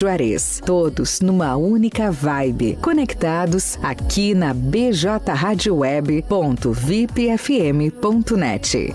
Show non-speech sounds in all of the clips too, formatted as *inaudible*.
Juarez, todos numa única vibe, conectados aqui na bjradioweb.vipfm.net.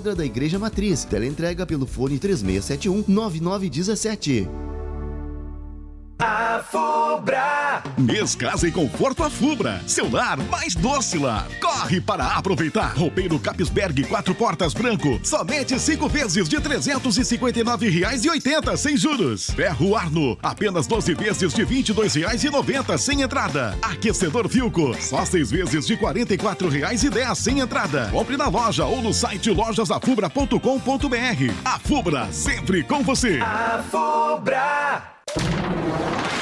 da Igreja Matriz. Teleentrega pelo fone 3671 9917. A Fubra. Mês Casa e Conforto a Fubra. Seu lar mais doce lar. Corre para aproveitar. Roupeiro Capisberg quatro portas branco. Somente cinco vezes de R$ 359,80 sem juros. Ferro Arno. Apenas 12 vezes de R$ 22,90 sem entrada. Aquecedor Vilco. Só seis vezes de R$ 44,10 sem entrada. Compre na loja ou no site lojasafubra.com.br. A Fubra, sempre com você. A Fubra.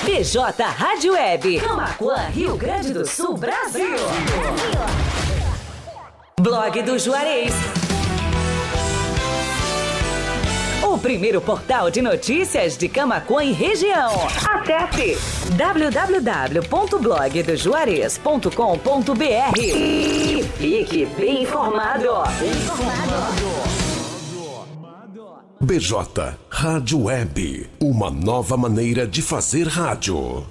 PJ Rádio Web. Camacuã, Rio Grande do Sul, Brasil. Blog do Juarez. O primeiro portal de notícias de Camacuã e região. Acesse www.blogdojuarez.com.br e fique bem informado. Bem informado. BJ Rádio Web, uma nova maneira de fazer rádio.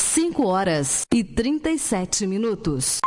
5 horas e 37 minutos.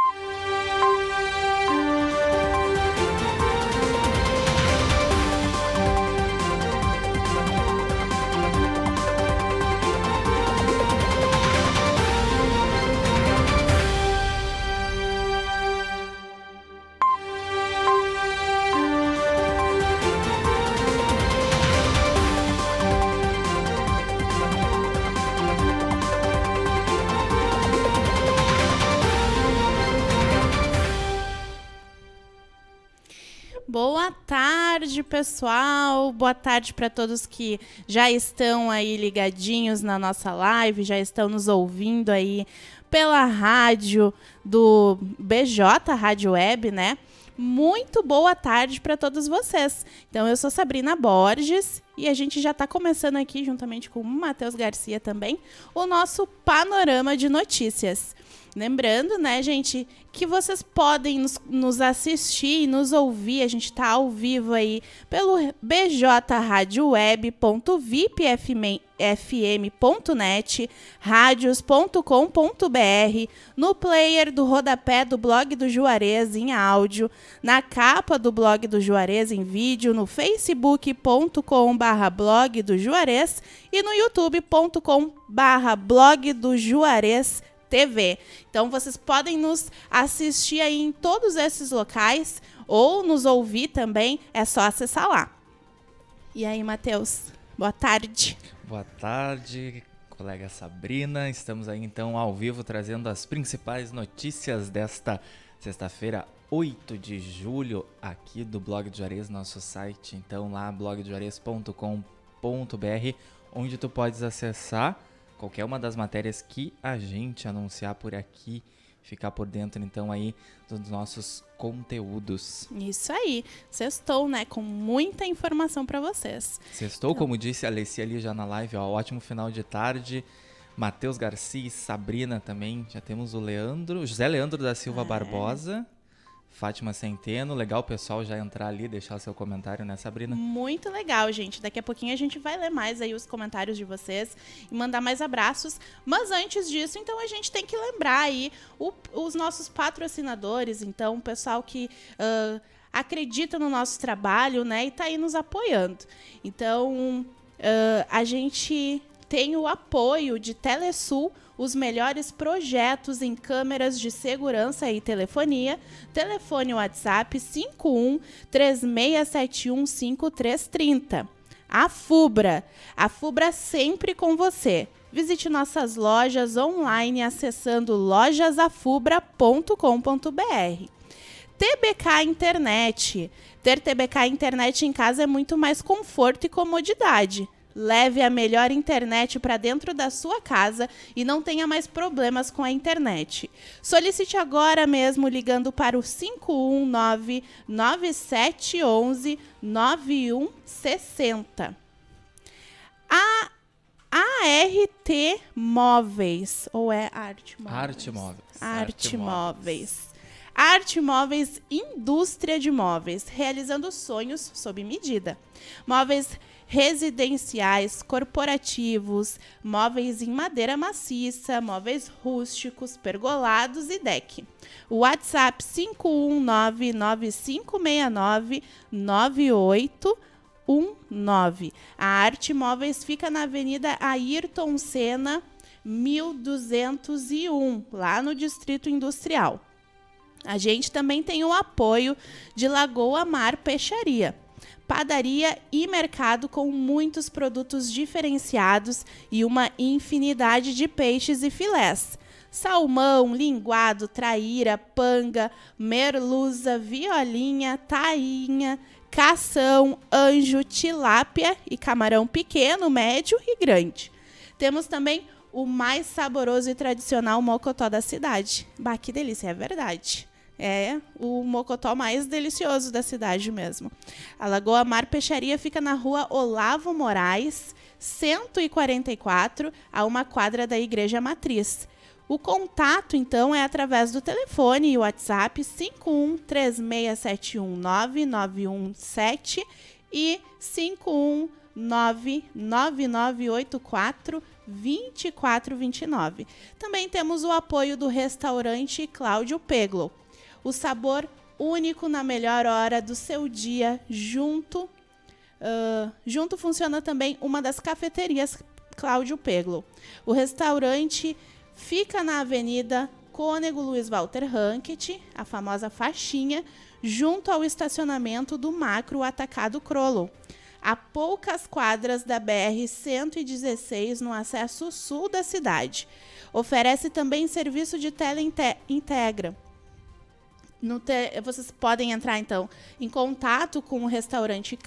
Tarde, pessoal. Boa tarde para todos que já estão aí ligadinhos na nossa live, já estão nos ouvindo aí pela rádio do BJ Rádio Web, né? Muito boa tarde para todos vocês. Então, eu sou Sabrina Borges e a gente já está começando aqui, juntamente com o Matheus Garcia também, o nosso panorama de notícias. Lembrando, né, gente, que vocês podem nos, nos assistir e nos ouvir. A gente está ao vivo aí pelo bjradioweb.vipfm.net, radios.com.br, no player do rodapé do blog do Juarez em áudio, na capa do blog do Juarez em vídeo, no facebook.com/barra blog do Juarez e no youtube.com/barra blog do Juarez TV. Então vocês podem nos assistir aí em todos esses locais ou nos ouvir também, é só acessar lá. E aí, Matheus, boa tarde. Boa tarde, colega Sabrina. Estamos aí então ao vivo trazendo as principais notícias desta sexta-feira, 8 de julho, aqui do Blog de Juarez, nosso site, então lá blogdejuarez.com.br, onde tu podes acessar qualquer uma das matérias que a gente anunciar por aqui, ficar por dentro então aí dos nossos conteúdos. Isso aí. Sextou, né? Com muita informação para vocês. Sextou, então. como disse a Alessia ali já na live, ó, ótimo final de tarde. Matheus Garcia Sabrina também. Já temos o Leandro, José Leandro da Silva é. Barbosa. Fátima Centeno, legal o pessoal já entrar ali, deixar seu comentário, né, Sabrina? Muito legal, gente. Daqui a pouquinho a gente vai ler mais aí os comentários de vocês e mandar mais abraços. Mas antes disso, então a gente tem que lembrar aí o, os nossos patrocinadores, então o pessoal que uh, acredita no nosso trabalho, né, e tá aí nos apoiando. Então, uh, a gente tem o apoio de Telesul, os melhores projetos em câmeras de segurança e telefonia. Telefone WhatsApp 51 3671 5330. A Fubra. A Fubra sempre com você. Visite nossas lojas online acessando lojasafubra.com.br. TBK Internet. Ter TBK Internet em casa é muito mais conforto e comodidade. Leve a melhor internet para dentro da sua casa e não tenha mais problemas com a internet. Solicite agora mesmo ligando para o 519 9711 9160. A ART Móveis, ou é Arte Móveis? Arte Móveis. Arte Móveis. Arte Móveis, indústria de móveis, realizando sonhos sob medida. Móveis residenciais, corporativos, móveis em madeira maciça, móveis rústicos, pergolados e deck. O WhatsApp 51995699819. A Arte Móveis fica na Avenida Ayrton Senna, 1201, lá no Distrito Industrial. A gente também tem o apoio de Lagoa Mar Peixaria padaria e mercado com muitos produtos diferenciados e uma infinidade de peixes e filés. Salmão, linguado, traíra, panga, merluza, violinha, tainha, cação, anjo, tilápia e camarão pequeno, médio e grande. Temos também o mais saboroso e tradicional mocotó da cidade. Bah, que delícia, é verdade. É o mocotó mais delicioso da cidade mesmo. A Lagoa Mar Peixaria fica na rua Olavo Moraes, 144, a uma quadra da Igreja Matriz. O contato, então, é através do telefone e WhatsApp 5136719917 e 51999842429. Também temos o apoio do restaurante Cláudio Peglo o sabor único na melhor hora do seu dia, junto. Uh, junto funciona também uma das cafeterias Cláudio Peglo. O restaurante fica na Avenida Cônego Luiz Walter Rankit, a famosa faixinha, junto ao estacionamento do Macro Atacado Crollo, a poucas quadras da BR-116 no acesso sul da cidade. Oferece também serviço de teleintegra te, vocês podem entrar então em contato com o restaurante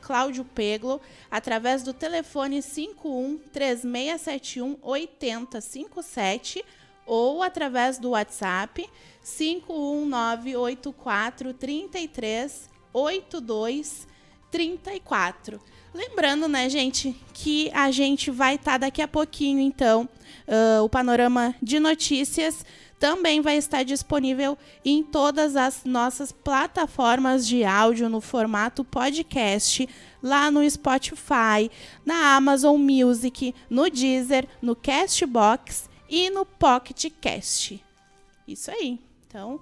Cláudio Peglo através do telefone 51 3671 8057 ou através do WhatsApp 51984 33 82 34. Lembrando, né, gente, que a gente vai estar tá daqui a pouquinho, então, uh, o panorama de notícias também vai estar disponível em todas as nossas plataformas de áudio no formato podcast, lá no Spotify, na Amazon Music, no Deezer, no Castbox e no Pocket Cast. Isso aí. Então,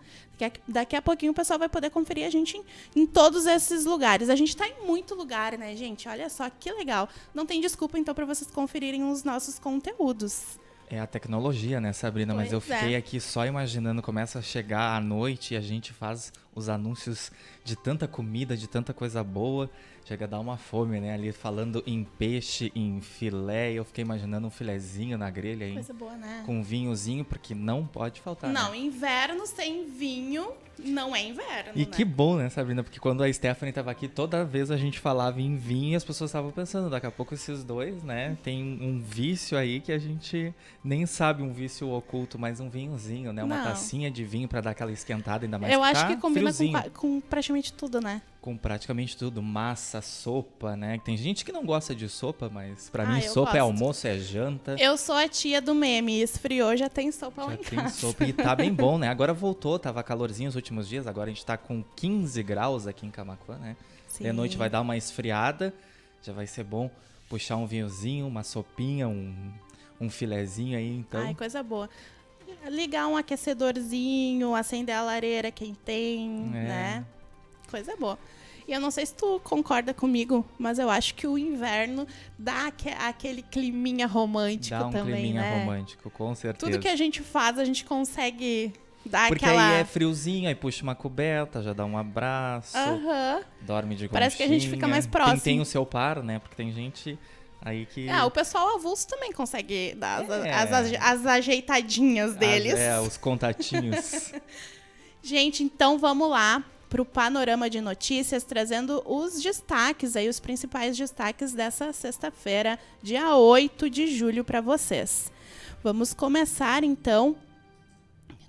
daqui a pouquinho o pessoal vai poder conferir a gente em, em todos esses lugares. A gente está em muito lugar, né, gente? Olha só que legal. Não tem desculpa, então, para vocês conferirem os nossos conteúdos. É a tecnologia, né, Sabrina? Pois Mas eu fiquei é. aqui só imaginando, começa a chegar à noite e a gente faz os anúncios de tanta comida, de tanta coisa boa. Chega a dar uma fome, né? Ali falando em peixe, em filé. Eu fiquei imaginando um filezinho na grelha aí. Coisa boa, né? Com um vinhozinho, porque não pode faltar. Não, né? inverno sem vinho não é inverno. E né? que bom, né, Sabrina? Porque quando a Stephanie estava aqui, toda vez a gente falava em vinho e as pessoas estavam pensando, daqui a pouco esses dois, né, tem um vício aí que a gente nem sabe um vício oculto, mas um vinhozinho, né? Uma não. tacinha de vinho para dar aquela esquentada ainda mais Eu acho que combina com, com praticamente tudo, né? Com praticamente tudo, massa, sopa, né? Tem gente que não gosta de sopa, mas para ah, mim sopa é gosto. é almoço, é janta. Eu sou a tia do meme, esfriou, já tem sopa já lá em tem casa. sopa e tá bem *laughs* bom, né? Agora voltou, tava calorzinho os últimos dias, agora a gente tá com 15 graus aqui em Camacuã, né? Sim. De noite vai dar uma esfriada, já vai ser bom puxar um vinhozinho, uma sopinha, um, um filezinho aí, então. Ai, coisa boa ligar um aquecedorzinho, acender a lareira quem tem, é. né? Coisa boa. E eu não sei se tu concorda comigo, mas eu acho que o inverno dá aquele climinha romântico dá um também, climinha né? romântico, com certeza. Tudo que a gente faz, a gente consegue dar Porque aquela... aí é friozinho, aí puxa uma coberta, já dá um abraço, uhum. dorme de conchinha. Parece que a gente fica mais próximo. Tem, tem o seu par, né? Porque tem gente... Aí que... Ah, o pessoal avulso também consegue dar as, é. as, as, as ajeitadinhas deles. É, os contatinhos. *laughs* Gente, então vamos lá para o panorama de notícias, trazendo os destaques aí, os principais destaques dessa sexta-feira, dia 8 de julho, para vocês. Vamos começar então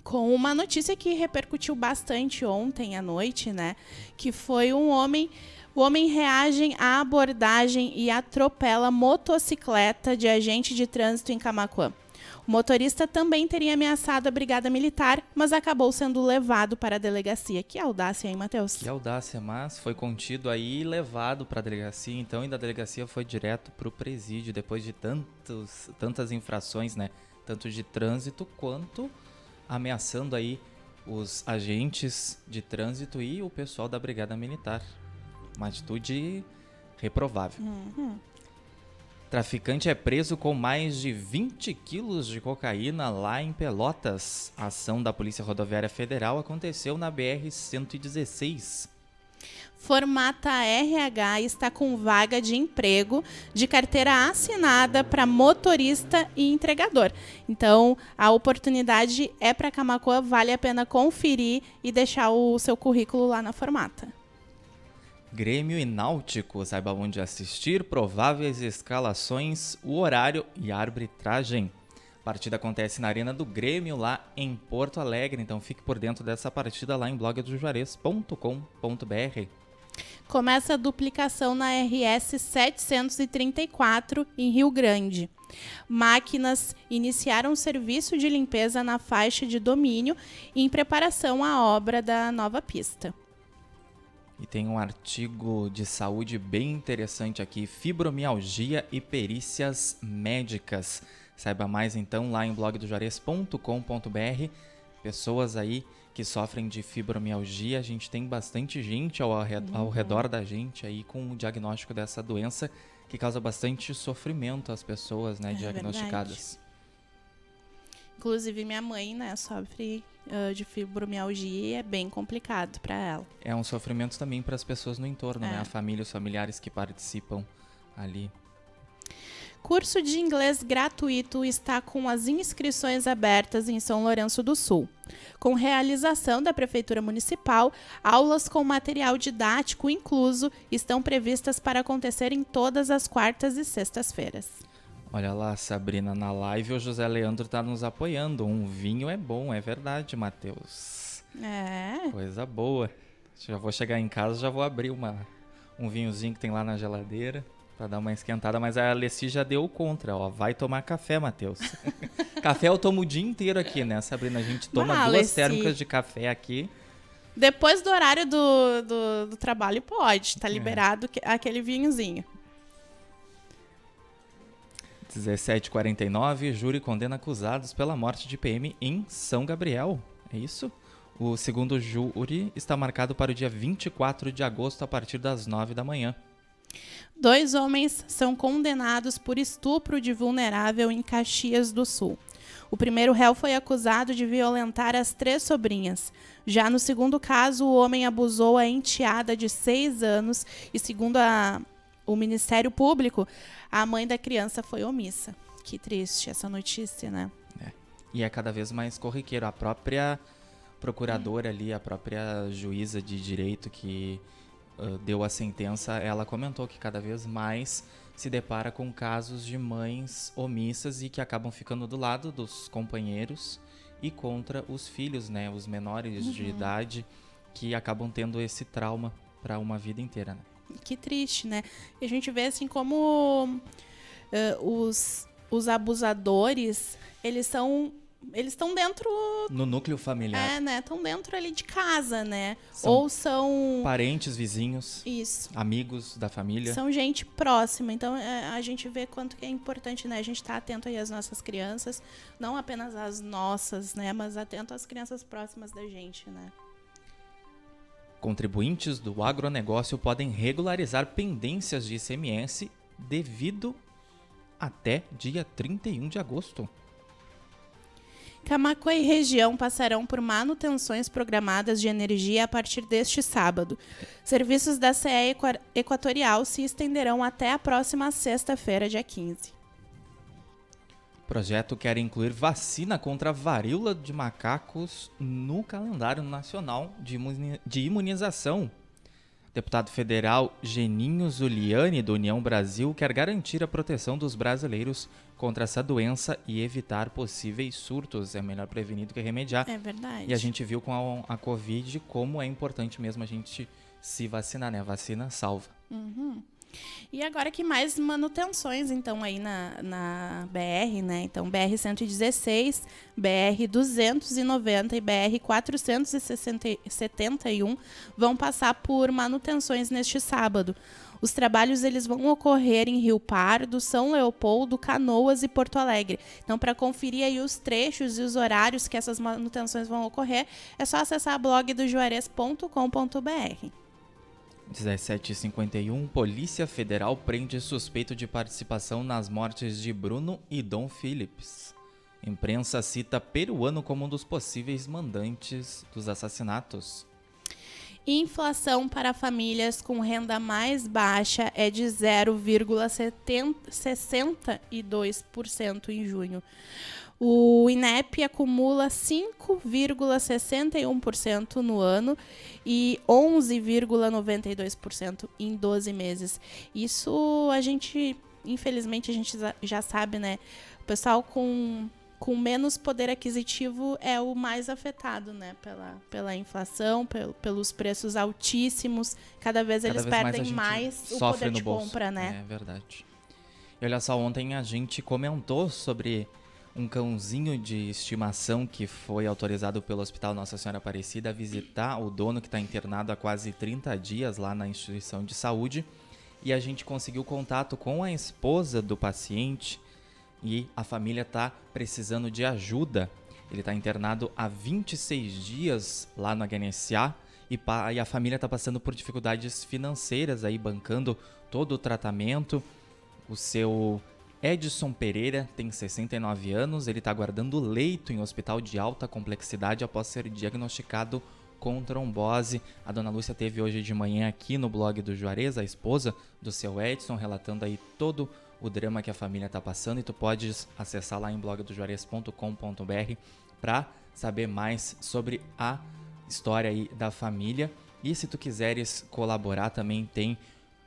com uma notícia que repercutiu bastante ontem à noite, né? Que foi um homem. O homem reage à abordagem e atropela motocicleta de agente de trânsito em Camacuã. O motorista também teria ameaçado a brigada militar, mas acabou sendo levado para a delegacia. Que audácia, hein, Matheus? Que audácia, mas foi contido aí e levado para a delegacia, então, e da delegacia foi direto para o presídio, depois de tantos, tantas infrações, né? Tanto de trânsito quanto ameaçando aí os agentes de trânsito e o pessoal da brigada militar. Uma atitude reprovável. Uhum. Traficante é preso com mais de 20 quilos de cocaína lá em Pelotas. A ação da Polícia Rodoviária Federal aconteceu na BR-116. Formata RH está com vaga de emprego de carteira assinada para motorista e entregador. Então, a oportunidade é para Camacoa, vale a pena conferir e deixar o seu currículo lá na Formata. Grêmio e Náutico, saiba onde assistir, prováveis escalações, o horário e a arbitragem. A partida acontece na Arena do Grêmio, lá em Porto Alegre, então fique por dentro dessa partida lá em blogdojuarez.com.br. Começa a duplicação na RS 734 em Rio Grande. Máquinas iniciaram serviço de limpeza na faixa de domínio em preparação à obra da nova pista. E tem um artigo de saúde bem interessante aqui: fibromialgia e perícias médicas. Saiba mais então lá em blogdojuarez.com.br. Pessoas aí que sofrem de fibromialgia, a gente tem bastante gente ao, redor, ao redor da gente aí com o diagnóstico dessa doença que causa bastante sofrimento às pessoas, né, É diagnosticadas. Inclusive, minha mãe, né, sofre uh, de fibromialgia e é bem complicado para ela. É um sofrimento também para as pessoas no entorno, né, É. a família, os familiares que participam ali. Curso de inglês gratuito está com as inscrições abertas em São Lourenço do Sul. Com realização da Prefeitura Municipal, aulas com material didático incluso estão previstas para acontecer em todas as quartas e sextas-feiras. Olha lá, Sabrina, na live o José Leandro tá nos apoiando. Um vinho é bom, é verdade, Matheus. É. Coisa boa. Já vou chegar em casa, já vou abrir uma, um vinhozinho que tem lá na geladeira pra dar uma esquentada, mas a Alessi já deu contra, ó. Vai tomar café, Matheus. *laughs* café eu tomo o dia inteiro aqui, né, Sabrina? A gente toma Bah, duas Alessi. térmicas de café aqui. Depois do horário do, do, do trabalho, pode. É. Tá liberado que- aquele vinhozinho. 1749, júri condena acusados pela morte de PM em São Gabriel. É isso? O segundo júri está marcado para o dia 24 de agosto a partir das 9 da manhã. Dois homens são condenados por estupro de vulnerável em Caxias do Sul. O primeiro réu foi acusado de violentar as três sobrinhas. Já no segundo caso, o homem abusou a enteada de seis anos e, segundo a- o Ministério Público, a mãe da criança foi omissa. Que triste essa notícia, né? E é cada vez mais corriqueiro. A própria procuradora ali, a própria juíza de direito que ah, deu a sentença, ela comentou que cada vez mais se depara com casos de mães omissas e que acabam ficando do lado dos companheiros e contra os filhos, né, os menores de Uhum. idade que acabam tendo esse trauma para uma vida inteira, né? Que triste, né? E a gente vê assim como eh, os, os abusadores, eles são. Eles estão dentro. No núcleo familiar, É, né? Estão dentro ali de casa, né? São Ou são. parentes, vizinhos, Isso. amigos da família. São gente próxima. Então é, a gente vê quanto que é importante, né? A gente estar atento aí às nossas crianças. Não apenas às nossas, né? Mas atento às crianças próximas da gente, né? Contribuintes do agronegócio podem regularizar pendências de ICMS devido até dia 31 de agosto. Camacuã e região passarão por manutenções programadas de energia a partir deste sábado. Serviços da CE Equa- Equatorial se estenderão até a próxima sexta-feira, dia 15. Projeto quer incluir vacina contra a varíola de macacos no calendário nacional de imunização. Deputado federal Geninho Zuliani, do União Brasil, quer garantir a proteção dos brasileiros contra essa doença e evitar possíveis surtos. É melhor prevenir do que remediar. É verdade. E a gente viu com a, a Covid como é importante mesmo a gente se vacinar, né? A vacina salva. Uhum. E agora que mais manutenções, então, aí na, na BR, né? Então, BR-116, BR-290 e BR-471 vão passar por manutenções neste sábado. Os trabalhos eles vão ocorrer em Rio Pardo, São Leopoldo, Canoas e Porto Alegre. Então, para conferir aí os trechos e os horários que essas manutenções vão ocorrer, é só acessar blogdojuarez.com.br. 17h51, Polícia Federal prende suspeito de participação nas mortes de Bruno e Dom Phillips. Imprensa cita peruano como um dos possíveis mandantes dos assassinatos. Inflação para famílias com renda mais baixa é de 0,62% em junho. O INEP acumula 5,61% no ano e 11,92% em 12 meses. Isso a gente, infelizmente, a gente já sabe, né? O pessoal com, com menos poder aquisitivo é o mais afetado, né? Pela, pela inflação, pel, pelos preços altíssimos. Cada vez Cada eles vez perdem mais, mais, o poder de bolso. compra, né? É verdade. E olha só, ontem a gente comentou sobre um cãozinho de estimação que foi autorizado pelo Hospital Nossa Senhora Aparecida a visitar o dono que está internado há quase 30 dias lá na instituição de saúde. E a gente conseguiu contato com a esposa do paciente e a família está precisando de ajuda. Ele está internado há 26 dias lá no HNSA e, e a família está passando por dificuldades financeiras aí, bancando todo o tratamento. O seu Edson Pereira tem 69 anos, ele está aguardando leito em hospital de alta complexidade após ser diagnosticado com trombose. A dona Lúcia teve hoje de manhã aqui no blog do Juarez, a esposa do seu Edson, relatando aí todo o drama que a família está passando e tu podes acessar lá em blogdojuarez.com.br para saber mais sobre a história aí da família. E se tu quiseres colaborar, também tem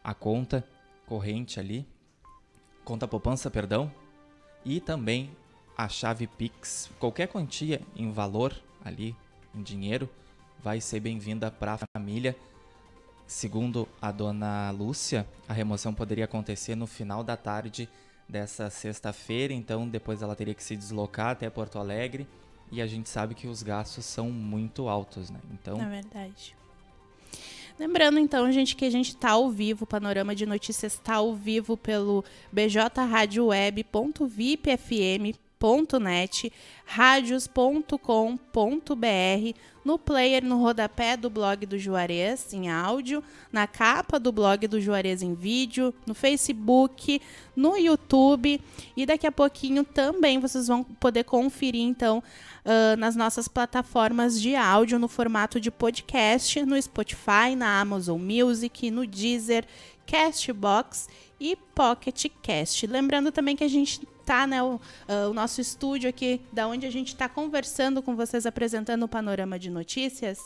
a conta corrente ali, conta poupança, perdão, e também a chave Pix. Qualquer quantia em valor ali, em dinheiro, vai ser bem-vinda para a família. Segundo a dona Lúcia, a remoção poderia acontecer no final da tarde dessa sexta-feira, então depois ela teria que se deslocar até Porto Alegre e a gente sabe que os gastos são muito altos, né? Então, É verdade. Lembrando, então, gente, que a gente está ao vivo, o Panorama de Notícias está ao vivo pelo bjradioweb.vipfm.net, radios.com.br, no player no rodapé do blog do Juarez em áudio, na capa do blog do Juarez em vídeo, no Facebook, no YouTube e daqui a pouquinho também vocês vão poder conferir então ah, nas nossas plataformas de áudio no formato de podcast, no Spotify, na Amazon Music, no Deezer, Castbox e Pocket Cast. Lembrando também que a gente tá, né, o, ah, o nosso estúdio aqui, da onde a gente está conversando com vocês, apresentando o panorama de notícias,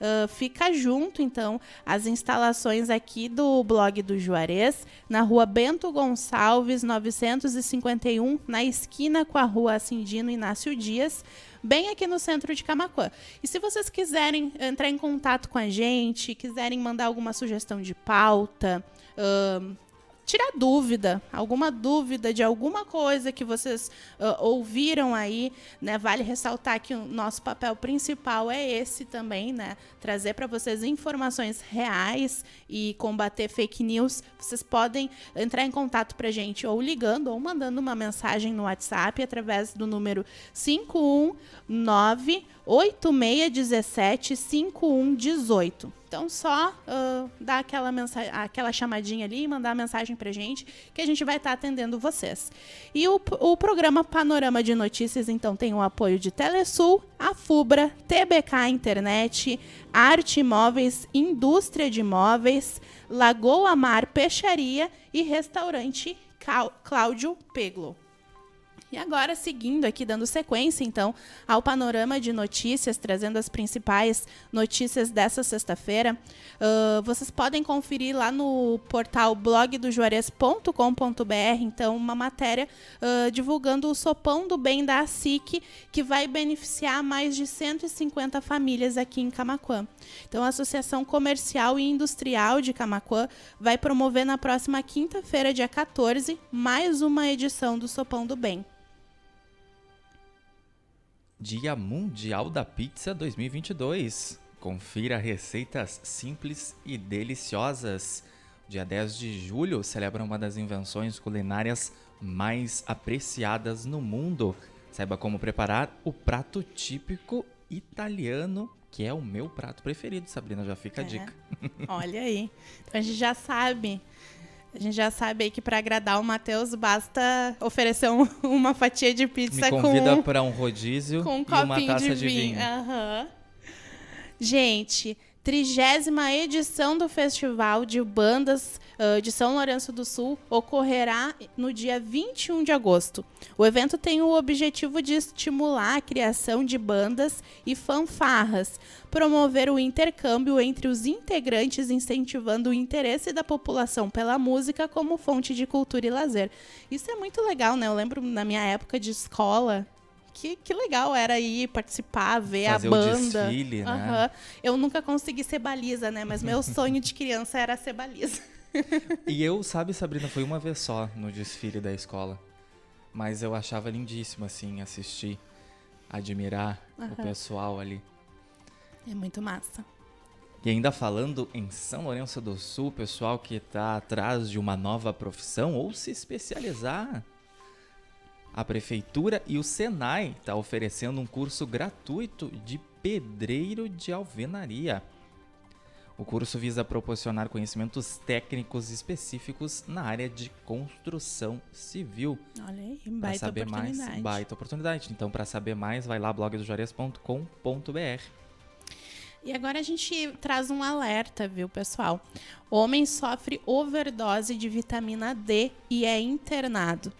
ah, fica junto, então, as instalações aqui do blog do Juarez, na rua Bento Gonçalves, 951, na esquina com a rua Acindino Inácio Dias, bem aqui no centro de Camaquã. E se vocês quiserem entrar em contato com a gente, quiserem mandar alguma sugestão de pauta, ahn, tirar dúvida, alguma dúvida de alguma coisa que vocês ah, ouviram aí, né? Vale ressaltar que o nosso papel principal é esse também, né? Trazer para vocês informações reais e combater fake news. Vocês podem entrar em contato para gente ou ligando ou mandando uma mensagem no WhatsApp através do número 519 8617 5118. Então, só ah, dar aquela, mensa- aquela chamadinha ali mandar a mensagem pra gente, que a gente vai estar atendendo vocês. E o, o programa Panorama de Notícias, então, tem o apoio de Telesul, a Fubra, TBK Internet, Arte Imóveis, Indústria de Imóveis, Lagoa Mar Peixaria e Restaurante Cláudio Peglo. E agora, seguindo aqui, dando sequência, então, ao panorama de notícias, trazendo as principais notícias dessa sexta-feira, uh, vocês podem conferir lá no portal blogdojuarez.com.br, então, uma matéria uh, divulgando o sopão do bem da ASIC, que vai beneficiar mais de 150 famílias aqui em Camaquã. Então, a Associação Comercial e Industrial de Camaquã vai promover na próxima quinta-feira, dia 14, mais uma edição do Sopão do Bem. Dia Mundial da Pizza 2022. Confira receitas simples e deliciosas. Dia 10 de julho celebra uma das invenções culinárias mais apreciadas no mundo. Saiba como preparar o prato típico italiano, que é o meu prato preferido, Sabrina, já fica a É. dica. Olha aí. Então a gente já sabe. A gente já sabe aí que para agradar o Matheus basta oferecer um- *laughs* uma fatia de pizza Me convida com, para um rodízio com um e uma taça de de vinho. vinho. Aham. Gente, trigésima edição do Festival de Bandas ah, de São Lourenço do Sul ocorrerá no dia 21 de agosto. O evento tem o objetivo de estimular a criação de bandas e fanfarras, promover o intercâmbio entre os integrantes, incentivando o interesse da população pela música como fonte de cultura e lazer. Isso é muito legal, né? Eu lembro na minha época de escola. Que, que legal era ir participar, ver Fazer a o banda. desfile, né? Eu nunca consegui ser baliza, né? Mas meu *laughs* sonho de criança era ser baliza. E eu, *laughs* sabe, Sabrina, foi uma vez só no desfile da escola. Mas eu achava lindíssimo, assim, assistir, admirar o Aham. pessoal ali. É muito massa. E ainda falando em São Lourenço do Sul, pessoal que está atrás de uma nova profissão ou se especializar. A Prefeitura e o Senai está oferecendo um curso gratuito de pedreiro de alvenaria. O curso visa proporcionar conhecimentos técnicos específicos na área de construção civil. Olha aí, baita saber mais, oportunidade. baita oportunidade. Então, para saber mais, vai lá blogdojarias.com.br. E agora a gente traz um alerta, viu, pessoal? Homem sofre overdose de vitamina D e é internado.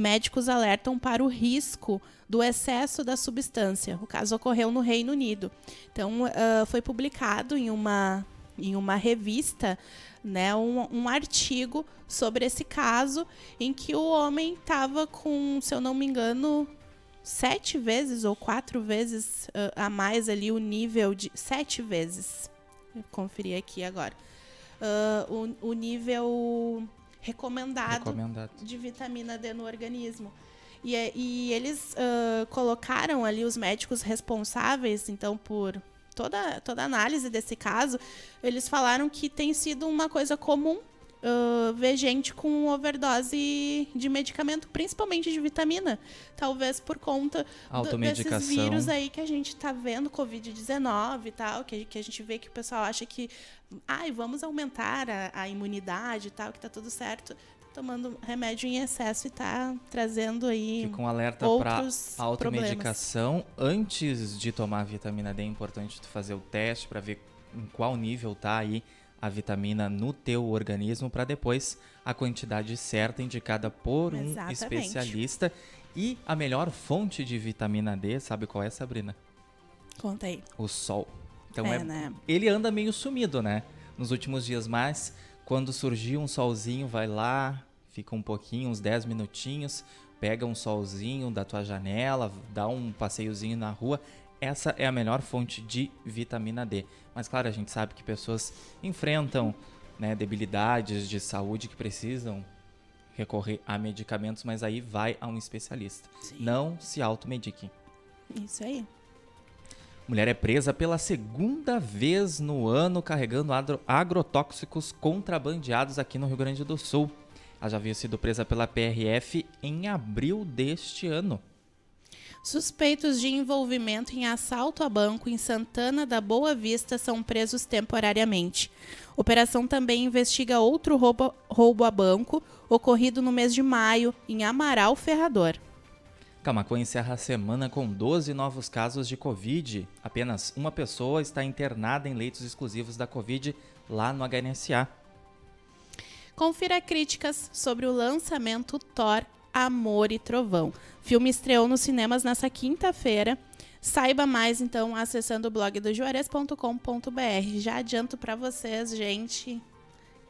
Médicos alertam para o risco do excesso da substância. O caso ocorreu no Reino Unido. Então, ah, foi publicado em uma, em uma revista né, um, um artigo sobre esse caso em que o homem estava com, se eu não me engano, sete vezes ou quatro vezes ah, a mais ali o nível de. Sete vezes. Eu conferi aqui agora. Ah, o, o nível recomendado, Recomendado. de vitamina D no organismo. E, é- e eles ah, colocaram ali os médicos responsáveis, então, por toda, toda a análise desse caso, eles falaram que tem sido uma coisa comum ah, ver gente com overdose de medicamento, principalmente de vitamina. Talvez por conta do- desses vírus aí que a gente tá vendo, Covid-19 e tal, que, que a gente vê que o pessoal acha que, ai, vamos aumentar a, a imunidade e tal, que tá tudo certo. Tá tomando remédio em excesso e tá trazendo aí Fica um alerta para automedicação. Antes de tomar a vitamina D, é importante tu fazer o teste para ver em qual nível tá aí a vitamina no teu organismo para depois a quantidade certa indicada por um Exatamente. especialista. E a melhor fonte de vitamina D, sabe qual é, Sabrina? Conta aí. O sol. Então É, é, né? ele anda meio sumido, né? Nos últimos dias, mas quando surgir um solzinho, vai lá, fica um pouquinho, uns 10 minutinhos, pega um solzinho da tua janela, dá um passeiozinho na rua. Essa é a melhor fonte de vitamina D. Mas claro, a gente sabe que pessoas enfrentam né, debilidades de saúde que precisam recorrer a medicamentos, mas aí vai a um especialista. Não se automediquem. Isso aí. Mulher é presa pela segunda vez no ano carregando agro- agrotóxicos contrabandeados aqui no Rio Grande do Sul. Ela já havia sido presa pela PRF em abril deste ano. Suspeitos de envolvimento em assalto a banco em Santana da Boa Vista são presos temporariamente. Operação também investiga outro roubo, roubo a banco ocorrido no mês de maio em Amaral Ferrador. Camacuã encerra a semana com 12 novos casos de Covid. Apenas uma pessoa está internada em leitos exclusivos da Covid lá no HNSA. Confira críticas sobre o lançamento Thor Amor e Trovão. O filme estreou nos cinemas nessa quinta-feira. Saiba mais, então, acessando o blog do juarez.com.br. Já adianto para vocês, gente,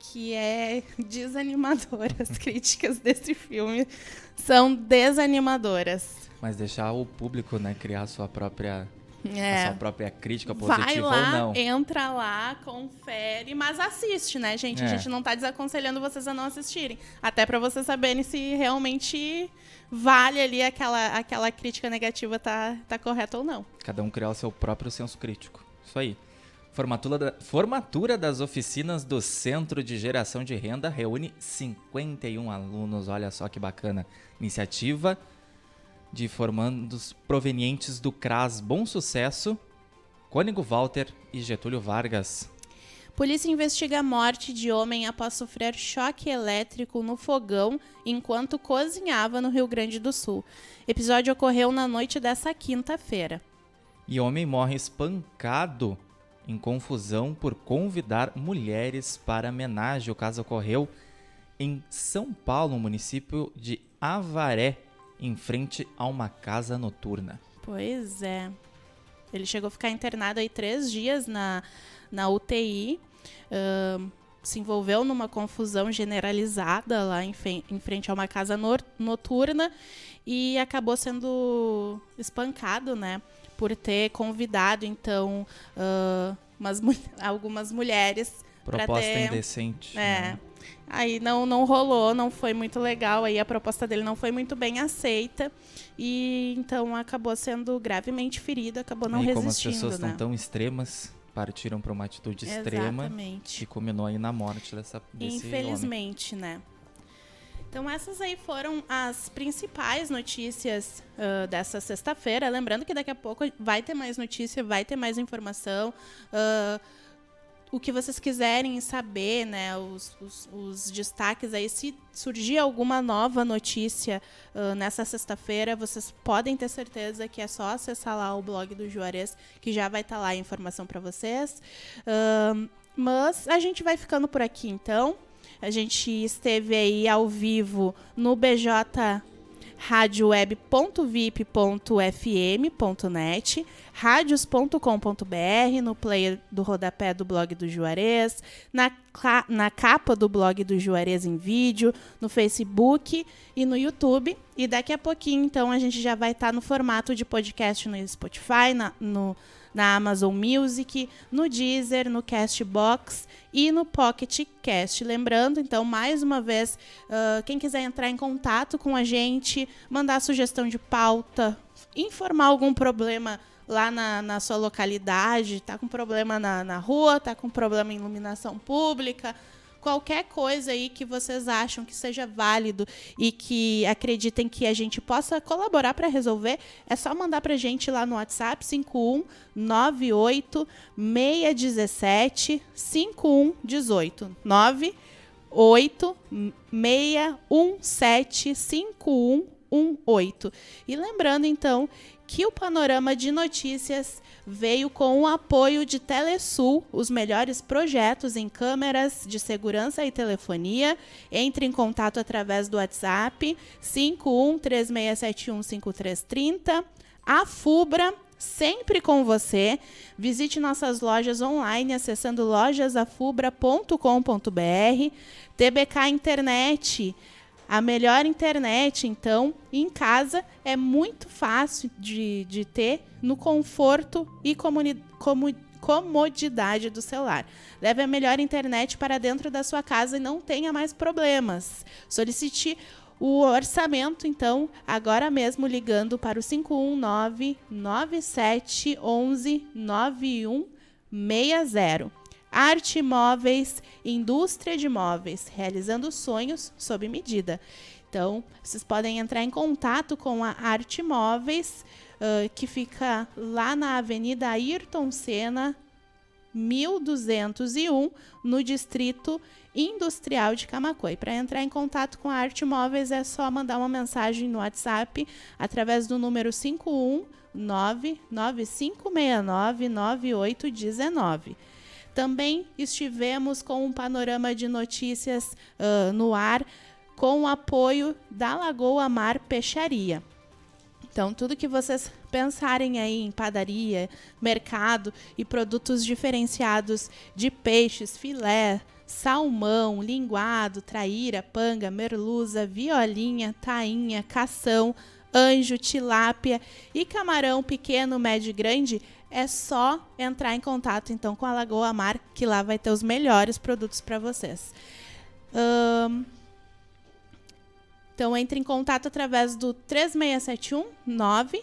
que é desanimador. As críticas desse filme são desanimadoras. Mas deixar o público, né, criar a sua própria É. a sua própria crítica positiva Vai ou lá, não. entra lá, confere, mas assiste, né, gente? A É. gente não tá desaconselhando vocês a não assistirem. Até pra vocês saberem se realmente vale ali aquela, aquela crítica negativa tá, tá correta ou não. Cada um criar o seu próprio senso crítico. Isso aí. Formatura, da- formatura das oficinas do Centro de Geração de Renda reúne 51 alunos. Olha só que bacana. Iniciativa de formandos provenientes do CRAS Bom Sucesso, Cônigo Walter e Getúlio Vargas. Polícia investiga a morte de homem após sofrer choque elétrico no fogão enquanto cozinhava no Rio Grande do Sul. Episódio ocorreu na noite dessa quinta-feira. E homem morre espancado em confusão por convidar mulheres para homenagem. O caso ocorreu em São Paulo, no município de Avaré, em frente a uma casa noturna. Pois é. Ele chegou a ficar internado aí três dias na, na UTI. ahn, se envolveu numa confusão generalizada lá em, em frente a uma casa nor- noturna e acabou sendo espancado, né? Por ter convidado, então, ah, umas *laughs* algumas mulheres Proposta ter- indecente. é. né? Aí não, não rolou, não foi muito legal. Aí a proposta dele não foi muito bem aceita. E então acabou sendo gravemente ferido, acabou não e como as resistindo, pessoas né? estão tão extremas, partiram para uma atitude extrema Exatamente. que culminou aí na morte dessa, desse homem. Infelizmente, né? Então essas aí foram as principais notícias ah, dessa sexta-feira. Lembrando que daqui a pouco vai ter mais notícia, vai ter mais informação. Ah, o que vocês quiserem saber, né? Os, os- os destaques aí, se surgir alguma nova notícia ah, nessa sexta-feira, vocês podem ter certeza que é só acessar lá o blog do Juarez, que já vai estar lá a informação para vocês. Ahn, mas a gente vai ficando por aqui então. A gente esteve aí ao vivo no BJ radioweb.vip.fm.net, radios.com.br, no player do rodapé do blog do Juarez, na, na capa do blog do Juarez em vídeo, no Facebook e no YouTube. E daqui a pouquinho, então, a gente já vai estar no formato de podcast no Spotify, na, no, na Amazon Music, no Deezer, no Castbox e no Pocket Cast. Lembrando, então, mais uma vez, ah, quem quiser entrar em contato com a gente, mandar sugestão de pauta, informar algum problema lá na, na sua localidade, tá com problema na, na rua, tá com problema em iluminação pública, qualquer coisa aí que vocês acham que seja válido e que acreditem que a gente possa colaborar para resolver, é só mandar pra gente lá no WhatsApp 5198 617 5118 98 617 5118. E lembrando então que o panorama de notícias veio com o apoio de Telesul, os melhores projetos em câmeras de segurança e telefonia. Entre em contato através do WhatsApp 5136715330. A Fubra sempre com você. Visite nossas lojas online acessando lojasafubra.com.br. TBK Internet, a melhor internet, então, em casa é muito fácil de, de ter no conforto e comuni- comu- comodidade do celular. Leve a melhor internet para dentro da sua casa e não tenha mais problemas. Solicite o orçamento, então, agora mesmo ligando para o 519 9711 9160. Arte Móveis, indústria de móveis, realizando sonhos sob medida. Então, vocês podem entrar em contato com a Arte Móveis, ah, que fica lá na Avenida Ayrton Senna, 1201, no Distrito Industrial de Camacuã. Para entrar em contato com a Arte Móveis é só mandar uma mensagem no WhatsApp através do número 51995699819. Também estivemos com um panorama de notícias ah, no ar com o apoio da Lagoa Mar Peixaria. Então, tudo que vocês pensarem aí em padaria, mercado e produtos diferenciados de peixes, filé, salmão, linguado, traíra, panga, merluza, violinha, tainha, cação, anjo, tilápia e camarão pequeno, médio e grande, é só entrar em contato então com a Lagoa Mar, que lá vai ter os melhores produtos para vocês. Um, então entre em contato através do 3671 9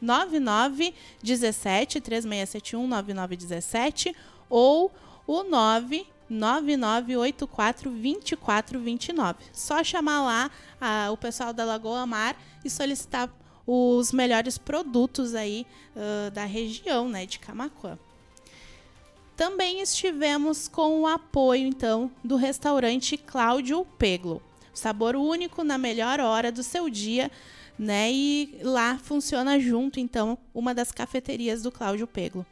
9917 3671 9917 ou o 9 9984 2429. Só chamar lá a, o pessoal da Lagoa Mar e solicitar os melhores produtos aí uh, da região, né, de Camacuã. Também estivemos com o apoio, então, do restaurante Cláudio Peglo. Sabor único na melhor hora do seu dia, né? E lá funciona junto, então, uma das cafeterias do Cláudio Peglo.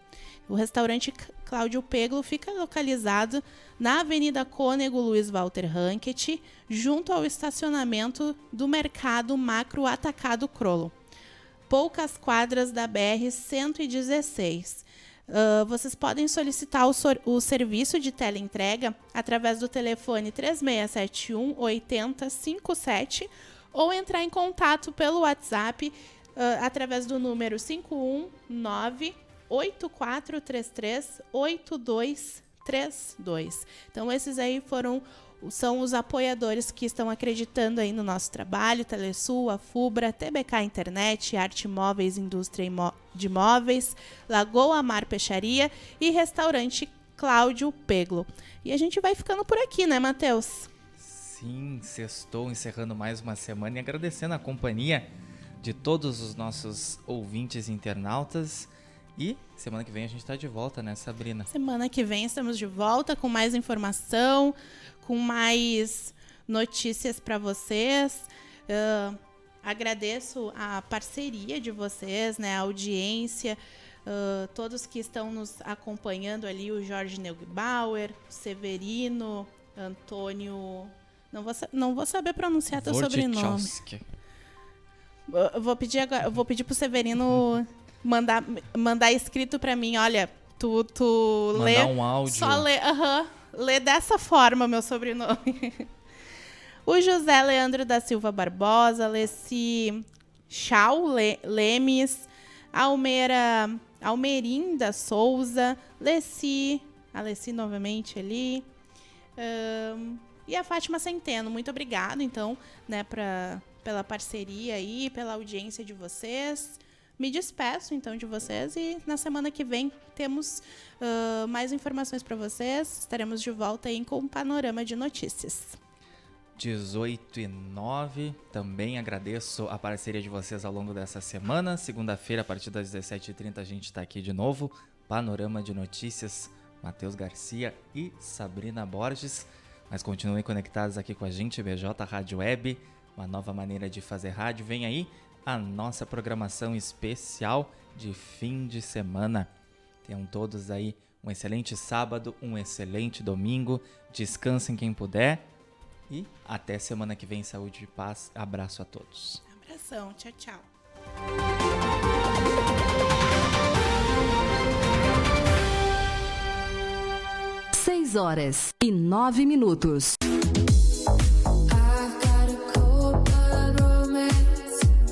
O restaurante Cláudio Peglo fica localizado na Avenida Cônego Luiz Walter Rankett, junto ao estacionamento do Mercado Macro Atacado Crolo. Poucas quadras da BR-116. Uh, vocês podem solicitar o, o, serviço de teleentrega através do telefone 3671 8057 ou entrar em contato pelo WhatsApp uh, através do número 519 8433 8232. Então esses aí foram são os apoiadores que estão acreditando aí no nosso trabalho, Telesul, a Fubra, TBK Internet, Arte Móveis, Indústria de Móveis, Lagoa Mar Peixaria e Restaurante Cláudio Peglo. E a gente vai ficando por aqui, né, Matheus? Sim, sextou encerrando mais uma semana e agradecendo a companhia de todos os nossos ouvintes internautas. E semana que vem a gente está de volta, né, Sabrina? Semana que vem estamos de volta com mais informação, com mais notícias para vocês. Uh, agradeço a parceria de vocês, né, a audiência, uh, todos que estão nos acompanhando ali, o Jorge Neugbauer, o Severino, Antônio. Não vou, não vou saber pronunciar teu sobrenome. Eu vou pedir agora, vou pedir pro Severino *laughs* mandar, mandar escrito para mim, olha, tu, tu Mandar lê. um áudio. Só lê, aham, lê dessa forma meu sobrenome. o José Leandro da Silva Barbosa, Leci Chau Le, Lemes, Almeira, Almerinda Souza, Leci, a novamente ali. Um, e a Fátima Centeno, muito obrigado, então, né, pra, pela parceria aí, pela audiência de vocês. Me despeço então de vocês e na semana que vem temos uh, mais informações para vocês. Estaremos de volta aí com um panorama de notícias. 18 e 9. Também agradeço a parceria de vocês ao longo dessa semana. Segunda-feira, a partir das 17h30, a gente está aqui de novo. Panorama de notícias. Matheus Garcia e Sabrina Borges. Mas continuem conectados aqui com a gente, BJ Rádio Web, uma nova maneira de fazer rádio. Vem aí a nossa programação especial de fim de semana. Tenham todos aí um excelente sábado, um excelente domingo. Descansem quem puder. E até semana que vem, saúde e paz. Abraço a todos. Abração, tchau, tchau. Seis horas e nove minutos.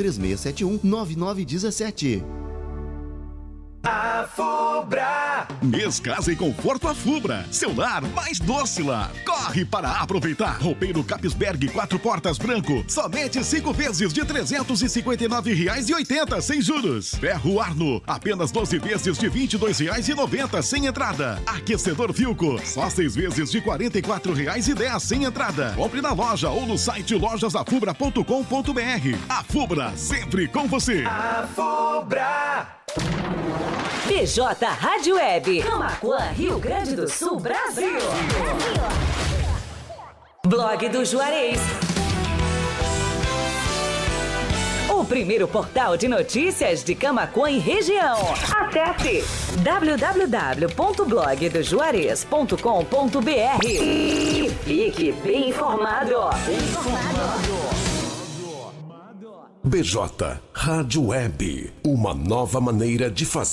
3671 9917. Fubra. Mês Casa e Conforto a Fubra. Seu lar mais doce lar. Corre para aproveitar. Roupeiro Capisberg quatro portas branco. Somente cinco vezes de R$ 359,80 sem juros. Ferro Arno. Apenas 12 vezes de R$ 22,90 sem entrada. Aquecedor Filco. Só seis vezes de R$ 44,10 sem entrada. Compre na loja ou no site lojasafubra.com.br. A Fubra, sempre com você. A Fubra. PJ Rádio Web. Camacuã, Rio Grande do Sul, Brasil. Brasil. Blog do Juarez. O primeiro portal de notícias de Camacuã e região. Acesse www.blogdojuarez.com.br e fique bem informado. Bem informado. BJ Rádio Web, uma nova maneira de fazer